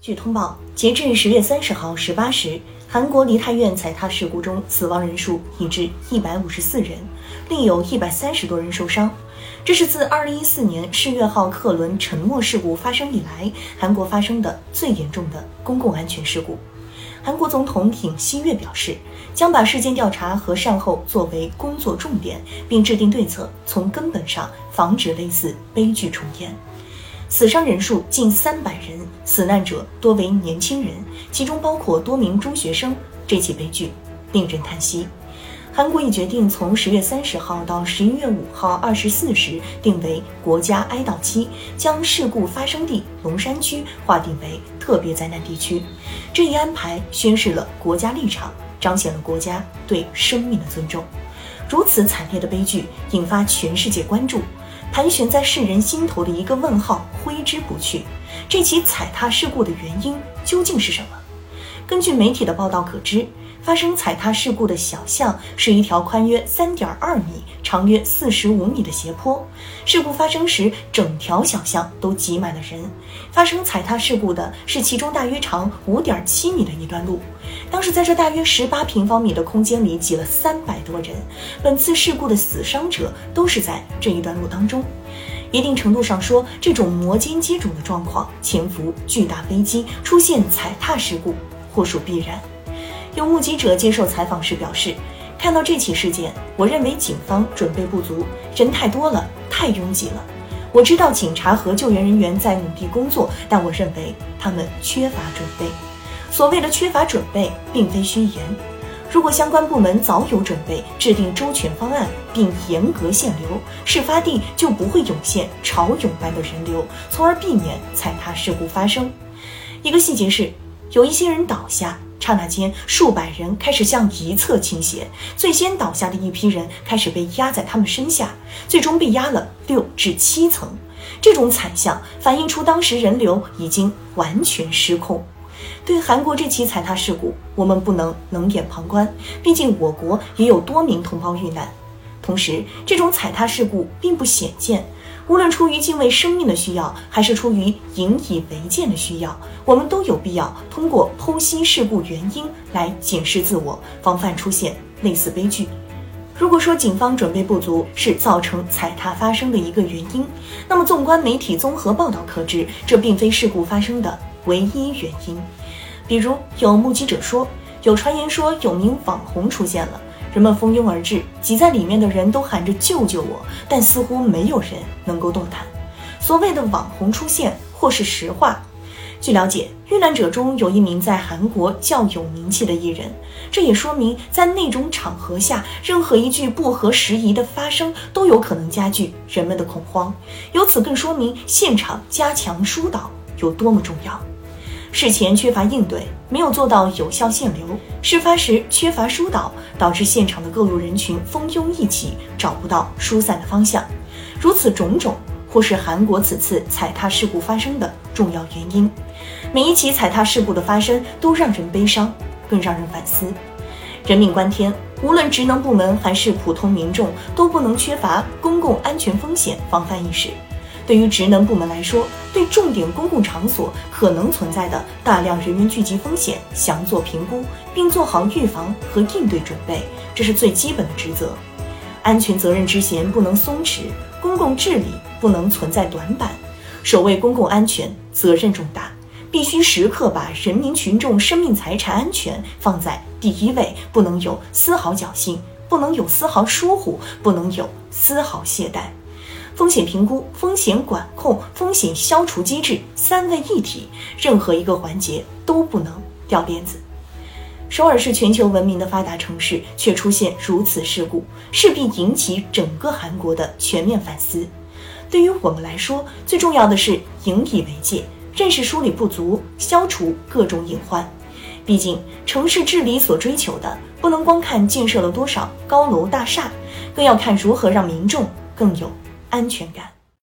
据通报，截至十月三十号十八时，韩国梨泰院踩踏事故中死亡人数已至一百五十四人，另有一百三十多人受伤。这是自二零一四年世越号客轮沉没事故发生以来，韩国发生的最严重的公共安全事故。韩国总统尹锡悦表示，将把事件调查和善后作为工作重点，并制定对策，从根本上防止类似悲剧重演。死伤人数近三百人，死难者多为年轻人，其中包括多名中学生。这起悲剧令人叹息。韩国已决定从十月三十号到十一月五号二十四时定为国家哀悼期，将事故发生地龙山区划定为特别灾难地区。这一安排宣示了国家立场，彰显了国家对生命的尊重。如此惨烈的悲剧引发全世界关注。盘旋在世人心头的一个问号挥之不去，这起踩踏事故的原因究竟是什么？根据媒体的报道可知。发生踩踏事故的小巷是一条宽约三点二米、长约四十五米的斜坡。事故发生时，整条小巷都挤满了人。发生踩踏事故的是其中大约长五点七米的一段路。当时在这大约十八平方米的空间里挤了三百多人。本次事故的死伤者都是在这一段路当中。一定程度上说，这种摩肩接踵的状况，潜伏巨大危机，出现踩踏事故，或属必然。有目击者接受采访时表示，看到这起事件，我认为警方准备不足，人太多了，太拥挤了。我知道警察和救援人员在努力工作，但我认为他们缺乏准备。所谓的缺乏准备，并非虚言。如果相关部门早有准备，制定周全方案，并严格限流，事发地就不会涌现潮涌般的人流，从而避免踩踏事故发生。一个细节是，有一些人倒下。刹那间，数百人开始向一侧倾斜，最先倒下的一批人开始被压在他们身下，最终被压了六至七层。这种惨象反映出当时人流已经完全失控。对韩国这起踩踏事故，我们不能冷眼旁观，毕竟我国也有多名同胞遇难。同时，这种踩踏事故并不鲜见。无论出于敬畏生命的需要，还是出于引以为戒的需要，我们都有必要通过剖析事故原因来检视自我，防范出现类似悲剧。如果说警方准备不足是造成踩踏发生的一个原因，那么纵观媒体综合报道可知，这并非事故发生的唯一原因。比如，有目击者说，有传言说有名网红出现了。人们蜂拥而至，挤在里面的人都喊着“救救我”，但似乎没有人能够动弹。所谓的网红出现，或是实话。据了解，遇难者中有一名在韩国较有名气的艺人，这也说明在那种场合下，任何一句不合时宜的发声都有可能加剧人们的恐慌。由此更说明现场加强疏导有多么重要。事前缺乏应对，没有做到有效限流；事发时缺乏疏导，导致现场的各路人群蜂拥一起，找不到疏散的方向。如此种种，或是韩国此次踩踏事故发生的重要原因。每一起踩踏事故的发生，都让人悲伤，更让人反思。人命关天，无论职能部门还是普通民众，都不能缺乏公共安全风险防范意识。对于职能部门来说，对重点公共场所可能存在的大量人员聚集风险详做评估，并做好预防和应对准备，这是最基本的职责。安全责任之弦不能松弛，公共治理不能存在短板。守卫公共安全责任重大，必须时刻把人民群众生命财产安全放在第一位，不能有丝毫侥幸，不能有丝毫疏忽，不能有丝毫懈怠。风险评估、风险管控、风险消除机制三位一体，任何一个环节都不能掉链子。首尔是全球闻名的发达城市，却出现如此事故，势必引起整个韩国的全面反思。对于我们来说，最重要的是引以为戒，认识梳理不足，消除各种隐患。毕竟，城市治理所追求的，不能光看建设了多少高楼大厦，更要看如何让民众更有。安全感。